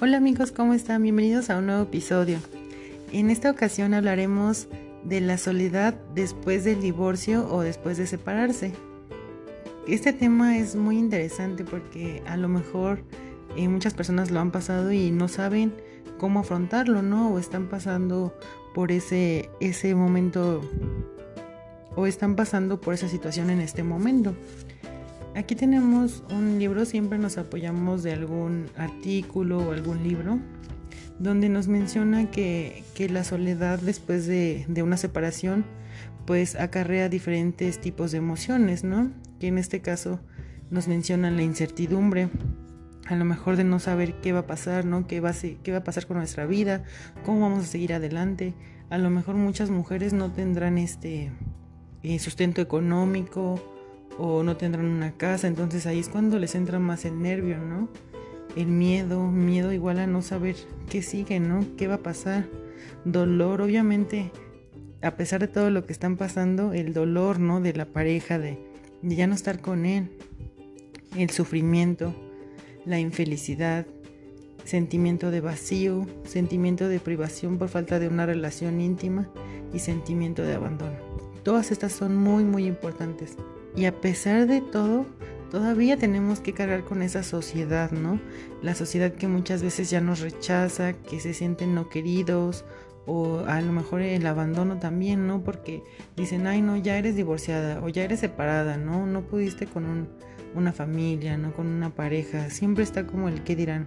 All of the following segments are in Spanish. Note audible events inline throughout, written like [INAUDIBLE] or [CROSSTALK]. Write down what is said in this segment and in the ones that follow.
Hola amigos, ¿cómo están? Bienvenidos a un nuevo episodio. En esta ocasión hablaremos de la soledad después del divorcio o después de separarse. Este tema es muy interesante porque a lo mejor eh, muchas personas lo han pasado y no saben cómo afrontarlo, ¿no? O están pasando por ese, ese momento o están pasando por esa situación en este momento. Aquí tenemos un libro, siempre nos apoyamos de algún artículo o algún libro donde nos menciona que, la soledad después de, una separación pues acarrea diferentes tipos de emociones, ¿no? Que en este caso nos mencionan la incertidumbre, a lo mejor de no saber qué va a pasar, ¿no? ¿Qué va a, qué va a pasar con nuestra vida? ¿Cómo vamos a seguir adelante? A lo mejor muchas mujeres no tendrán este eh, sustento económico, o no tendrán una casa, entonces ahí es cuando les entra más el nervio, ¿no? El miedo, miedo igual a no saber qué sigue, ¿no? ¿Qué va a pasar? Dolor, obviamente, a pesar de todo lo que están pasando, el dolor, ¿no? De la pareja, de, de ya no estar con él, el sufrimiento, la infelicidad, sentimiento de vacío, sentimiento de privación por falta de una relación íntima y sentimiento de abandono. Todas estas son muy, muy importantes. Y a pesar de todo, todavía tenemos que cargar con esa sociedad, ¿no? La sociedad que muchas veces ya nos rechaza, que se sienten no queridos o a lo mejor el abandono también, ¿no? Porque dicen, ay, no, ya eres divorciada o ya eres separada, ¿no? No pudiste con una familia, ¿no? Con una pareja. Siempre está como el que dirán.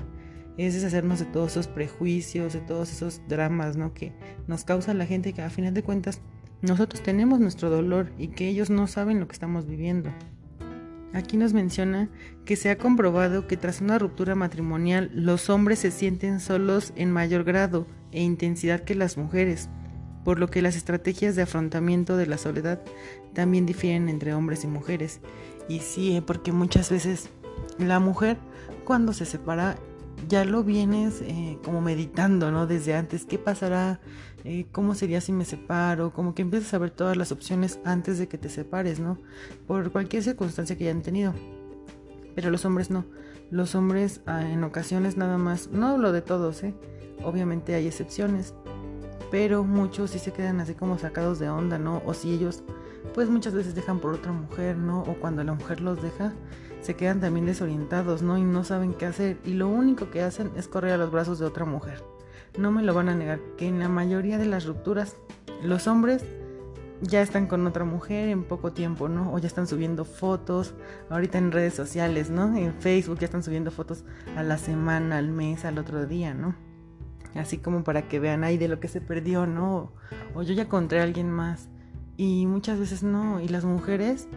Es deshacernos de todos esos prejuicios, de todos esos dramas, ¿no? Que nos causa la gente que a final de cuentas nosotros tenemos nuestro dolor y que ellos no saben lo que estamos viviendo. Aquí nos menciona que se ha comprobado que tras una ruptura matrimonial los hombres se sienten solos en mayor grado e intensidad que las mujeres, por lo que las estrategias de afrontamiento de la soledad también difieren entre hombres y mujeres. Y sí, eh, porque muchas veces la mujer cuando se separa ya lo vienes eh, como meditando, ¿no? Desde antes, ¿qué pasará? Eh, ¿Cómo sería si me separo? Como que empiezas a ver todas las opciones antes de que te separes, ¿no? Por cualquier circunstancia que hayan tenido. Pero los hombres no. Los hombres ah, en ocasiones nada más, no hablo de todos, ¿eh? Obviamente hay excepciones, pero muchos sí se quedan así como sacados de onda, ¿no? O si ellos, pues muchas veces dejan por otra mujer, ¿no? O cuando la mujer los deja, se quedan también desorientados, ¿no? Y no saben qué hacer. Y lo único que hacen es correr a los brazos de otra mujer. No me lo van a negar, que en la mayoría de las rupturas, los hombres ya están con otra mujer en poco tiempo, ¿no? O ya están subiendo fotos, ahorita en redes sociales, ¿no? En Facebook ya están subiendo fotos a la semana, al mes, al otro día, ¿no? Así como para que vean ahí de lo que se perdió, ¿no? O yo ya encontré a alguien más. Y muchas veces no. Y las mujeres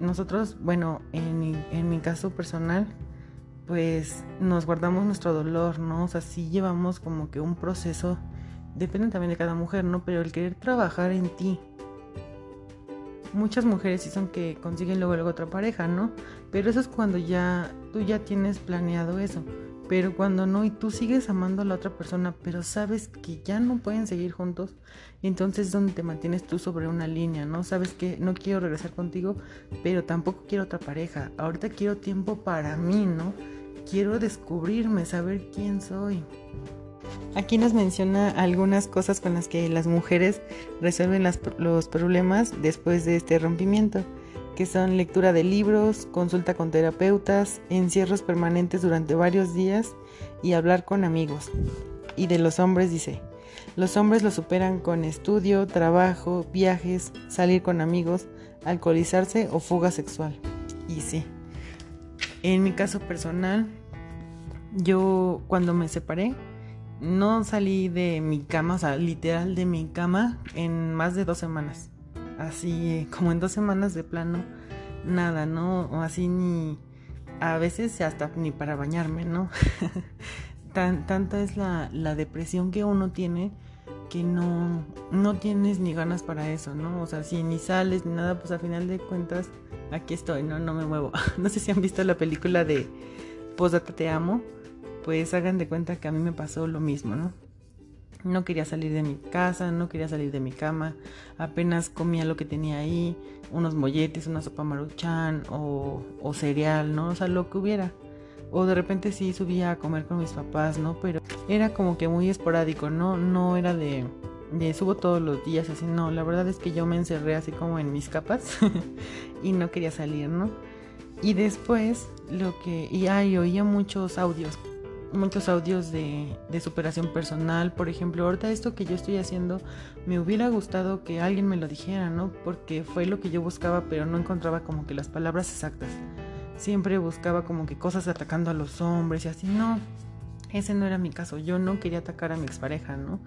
nosotros, bueno, en en mi caso personal, pues nos guardamos nuestro dolor, ¿no? O sea, sí llevamos como que un proceso, depende también de cada mujer, ¿no? Pero el querer trabajar en ti. Muchas mujeres sí son que consiguen luego, luego otra pareja, ¿no? Pero eso es cuando ya tú ya tienes planeado eso. Pero cuando no y tú sigues amando a la otra persona, pero sabes que ya no pueden seguir juntos, entonces es donde te mantienes tú sobre una línea, ¿no? Sabes que no quiero regresar contigo, pero tampoco quiero otra pareja. Ahorita quiero tiempo para mí, ¿no? Quiero descubrirme, saber quién soy. Aquí nos menciona algunas cosas con las que las mujeres resuelven los problemas después de este rompimiento son lectura de libros, consulta con terapeutas, encierros permanentes durante varios días y hablar con amigos. Y de los hombres dice, los hombres lo superan con estudio, trabajo, viajes, salir con amigos, alcoholizarse o fuga sexual. Y sí, en mi caso personal, yo cuando me separé, no salí de mi cama, o sea, literal de mi cama, en más de dos semanas así como en dos semanas de plano, nada, ¿no? O así ni, a veces hasta ni para bañarme, ¿no? [LAUGHS] Tan, tanta es la, la, depresión que uno tiene que no, no tienes ni ganas para eso, ¿no? O sea, si ni sales ni nada, pues al final de cuentas, aquí estoy, ¿no? No me muevo. [LAUGHS] no sé si han visto la película de Posdata Te Amo, pues hagan de cuenta que a mí me pasó lo mismo, ¿no? No quería salir de mi casa, no quería salir de mi cama, apenas comía lo que tenía ahí, unos molletes, una sopa maruchan o, o cereal, ¿no? O sea, lo que hubiera. O de repente sí subía a comer con mis papás, ¿no? Pero era como que muy esporádico, ¿no? No era de, de subo todos los días así, no. La verdad es que yo me encerré así como en mis capas [LAUGHS] y no quería salir, ¿no? Y después lo que... Y ay, oía muchos audios muchos audios de, superación personal. Por ejemplo, ahorita esto que yo estoy haciendo, me hubiera gustado que alguien me lo dijera, ¿no? Porque fue lo que yo buscaba, pero no encontraba como que las palabras exactas. Siempre buscaba como que cosas atacando a los hombres y así. No, ese no era mi caso. Yo no quería atacar a mi expareja, ¿no?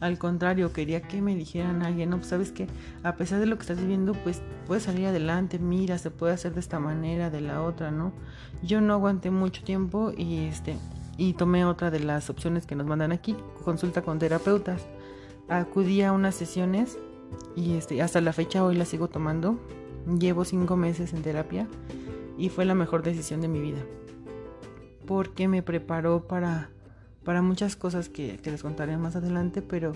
Al contrario, quería que me dijeran alguien, no, pues sabes que a pesar de lo que estás viviendo, pues puedes salir adelante, mira, se puede hacer de esta manera, de la otra, ¿no? Yo no aguanté mucho tiempo y este y tomé otra de las opciones que nos mandan aquí, consulta con terapeutas. Acudí a unas sesiones y este, hasta la fecha hoy la sigo tomando. Llevo cinco meses en terapia y fue la mejor decisión de mi vida. Porque me preparó para, para muchas cosas que, que les contaré más adelante, pero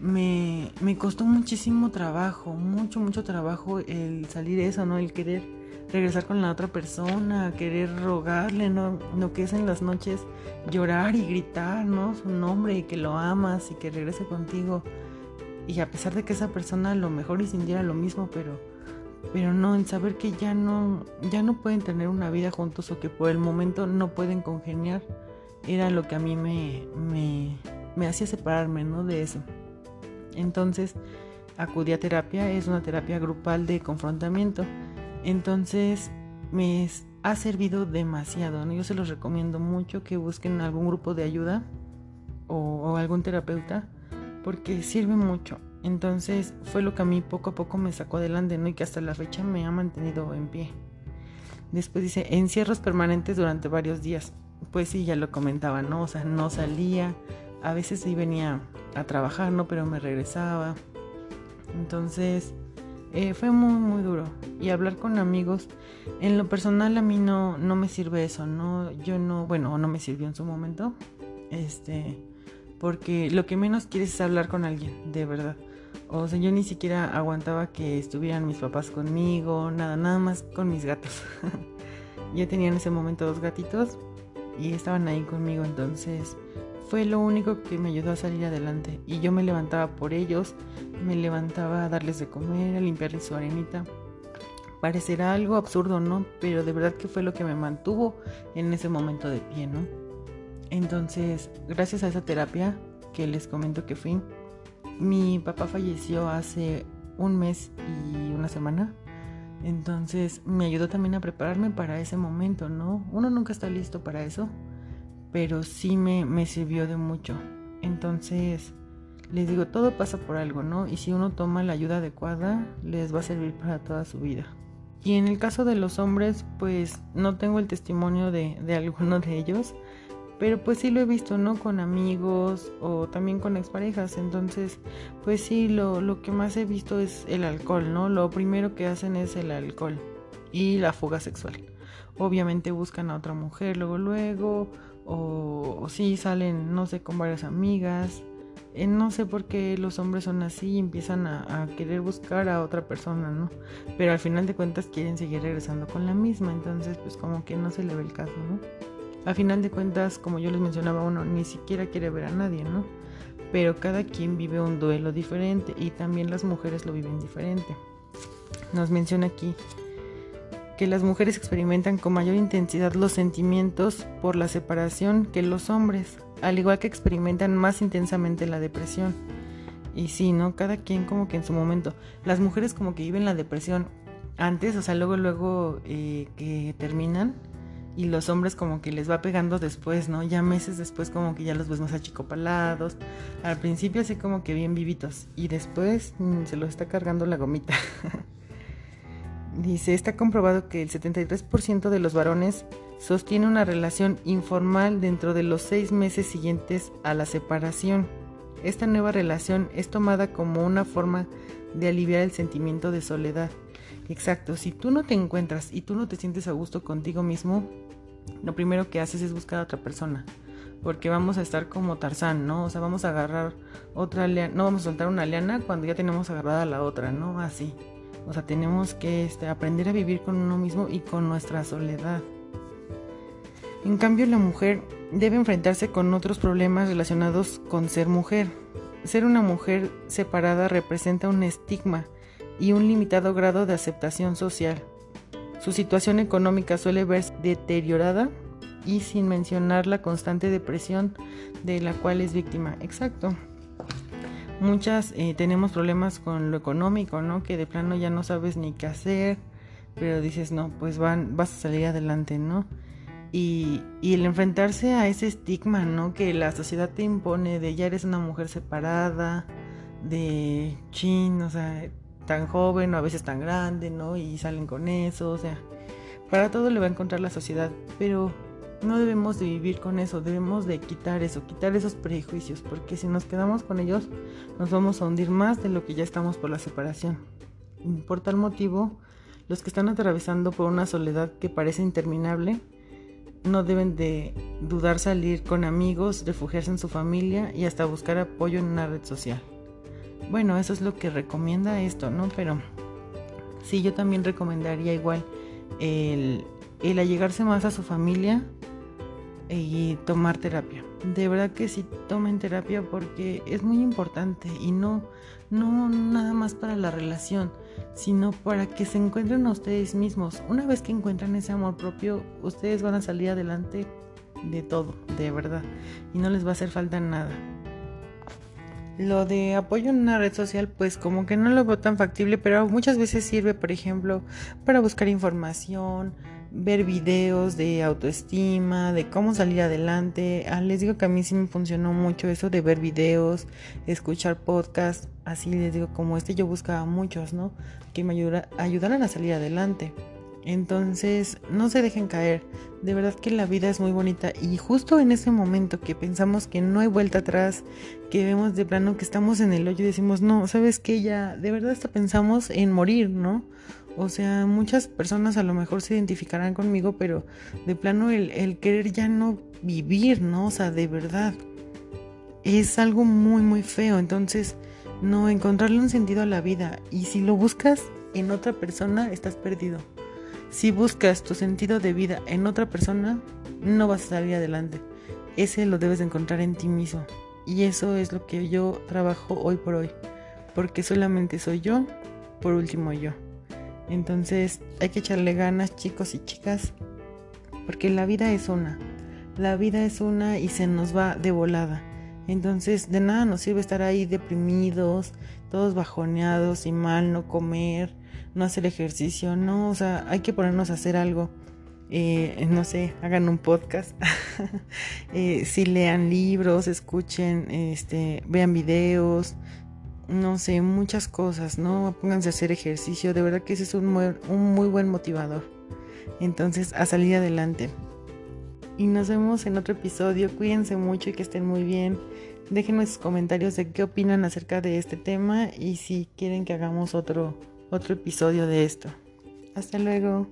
me, me costó muchísimo trabajo, mucho, mucho trabajo el salir de eso, ¿no? El querer regresar con la otra persona, querer rogarle, ¿no? Lo que es en las noches llorar y gritar, ¿no? Su nombre y que lo amas y que regrese contigo. Y a pesar de que esa persona a lo mejor y sintiera lo mismo, pero, pero no, en saber que ya no, ya no pueden tener una vida juntos o que por el momento no pueden congeniar, era lo que a mí me, me, me hacía separarme, ¿no? De eso. Entonces, acudí a terapia, es una terapia grupal de confrontamiento entonces me ha servido demasiado. Yo se los recomiendo mucho que busquen algún grupo de ayuda o, algún terapeuta porque sirve mucho. Entonces fue lo que a mí poco a poco me sacó adelante ¿no? y que hasta la fecha me ha mantenido en pie. Después dice, encierros permanentes durante varios días. Pues sí, ya lo comentaba, ¿no? O sea, no salía. A veces sí venía a trabajar, ¿no? Pero me regresaba. Entonces, eh, fue muy, muy duro. Y hablar con amigos, en lo personal a mí no, no me sirve eso, ¿no? Yo no, bueno, no me sirvió en su momento. Este, porque lo que menos quieres es hablar con alguien, de verdad. O sea, yo ni siquiera aguantaba que estuvieran mis papás conmigo, nada, nada más con mis gatos. [LAUGHS] yo tenía en ese momento dos gatitos y estaban ahí conmigo, entonces fue lo único que me ayudó a salir adelante. Y yo me levantaba por ellos, me levantaba a darles de comer, a limpiarles su arenita. Parecerá algo absurdo, ¿no? Pero de verdad que fue lo que me mantuvo en ese momento de pie, ¿no? Entonces, gracias a esa terapia que les comento que fui, mi papá falleció hace un mes y una semana. Entonces me ayudó también a prepararme para ese momento, ¿no? Uno nunca está listo para eso pero sí me, me sirvió de mucho. Entonces, les digo, todo pasa por algo, ¿no? Y si uno toma la ayuda adecuada, les va a servir para toda su vida. Y en el caso de los hombres, pues no tengo el testimonio de, de alguno de ellos, pero pues sí lo he visto, ¿no? Con amigos o también con exparejas. Entonces, pues sí, lo, lo que más he visto es el alcohol, ¿no? Lo primero que hacen es el alcohol y la fuga sexual. Obviamente buscan a otra mujer luego, luego, o, si salen, no sé, con varias amigas. Eh, no sé por qué los hombres son así y empiezan a, querer buscar a otra persona, ¿no? Pero al final de cuentas quieren seguir regresando con la misma, entonces pues como que no se le ve el caso, ¿no? A final de cuentas, como yo les mencionaba, uno ni siquiera quiere ver a nadie, ¿no? Pero cada quien vive un duelo diferente y también las mujeres lo viven diferente. Nos menciona aquí que las mujeres experimentan con mayor intensidad los sentimientos por la separación que los hombres, al igual que experimentan más intensamente la depresión. Y sí, ¿no? Cada quien como que en su momento. Las mujeres como que viven la depresión antes, o sea, luego, luego eh, que terminan. Y los hombres como que les va pegando después, ¿no? Ya meses después como que ya los ves más achicopalados. Al principio así como que bien vivitos. Y después mm, se los está cargando la gomita. [LAUGHS] Dice, está comprobado que el 73% de los varones sostiene una relación informal dentro de los seis meses siguientes a la separación. Esta nueva relación es tomada como una forma de aliviar el sentimiento de soledad. Exacto, si tú no te encuentras y tú no te sientes a gusto contigo mismo, lo primero que haces es buscar a otra persona. Porque vamos a estar como Tarzán, ¿no? O sea, vamos a agarrar otra liana, no vamos a soltar una liana cuando ya tenemos agarrada la otra, ¿no? Así. O sea, tenemos que este, aprender a vivir con uno mismo y con nuestra soledad. En cambio, la mujer debe enfrentarse con otros problemas relacionados con ser mujer. Ser una mujer separada representa un estigma y un limitado grado de aceptación social. Su situación económica suele verse deteriorada y sin mencionar la constante depresión de la cual es víctima. Exacto. Muchas eh, tenemos problemas con lo económico, ¿no? Que de plano ya no sabes ni qué hacer, pero dices, no, pues van, vas a salir adelante, ¿no? Y, y, el enfrentarse a ese estigma, ¿no? Que la sociedad te impone de ya eres una mujer separada, de chin, o sea, tan joven o a veces tan grande, ¿no? Y salen con eso, o sea, para todo le va a encontrar la sociedad, pero no debemos de vivir con eso, debemos de quitar eso, quitar esos prejuicios, porque si nos quedamos con ellos nos vamos a hundir más de lo que ya estamos por la separación. Por tal motivo, los que están atravesando por una soledad que parece interminable, no deben de dudar salir con amigos, refugiarse en su familia y hasta buscar apoyo en una red social. Bueno, eso es lo que recomienda esto, ¿no? Pero sí, yo también recomendaría igual el, el allegarse más a su familia y tomar terapia. De verdad que sí tomen terapia porque es muy importante y no, no nada más para la relación, sino para que se encuentren a ustedes mismos. Una vez que encuentran ese amor propio, ustedes van a salir adelante de todo, de verdad, y no les va a hacer falta nada. Lo de apoyo en una red social, pues como que no lo veo tan factible, pero muchas veces sirve, por ejemplo, para buscar información, ver videos de autoestima, de cómo salir adelante. Ah, les digo que a mí sí me funcionó mucho eso de ver videos, escuchar podcasts, así les digo como este yo buscaba muchos, ¿no? Que me ayudaran a salir adelante. Entonces, no se dejen caer. De verdad que la vida es muy bonita y justo en ese momento que pensamos que no hay vuelta atrás, que vemos de plano que estamos en el hoyo y decimos, no, sabes que ya, de verdad hasta pensamos en morir, ¿no? O sea, muchas personas a lo mejor se identificarán conmigo, pero de plano el, querer ya no vivir, ¿no? O sea, de verdad. Es algo muy, muy feo. Entonces, no encontrarle un sentido a la vida. Y si lo buscas en otra persona, estás perdido. Si buscas tu sentido de vida en otra persona, no vas a salir adelante. Ese lo debes encontrar en ti mismo. Y eso es lo que yo trabajo hoy por hoy. Porque solamente soy yo, por último yo. Entonces hay que echarle ganas chicos y chicas, porque la vida es una, la vida es una y se nos va de volada. Entonces de nada nos sirve estar ahí deprimidos, todos bajoneados y mal, no comer, no hacer ejercicio, no, o sea, hay que ponernos a hacer algo. Eh, no sé, hagan un podcast, [LAUGHS] eh, si lean libros, escuchen, este, vean videos, no sé, muchas cosas, ¿no? Pónganse a hacer ejercicio, de verdad que ese es un muy, un muy buen motivador. Entonces, a salir adelante. Y nos vemos en otro episodio. Cuídense mucho y que estén muy bien. Déjenme sus comentarios de qué opinan acerca de este tema y si quieren que hagamos otro, otro episodio de esto. Hasta luego.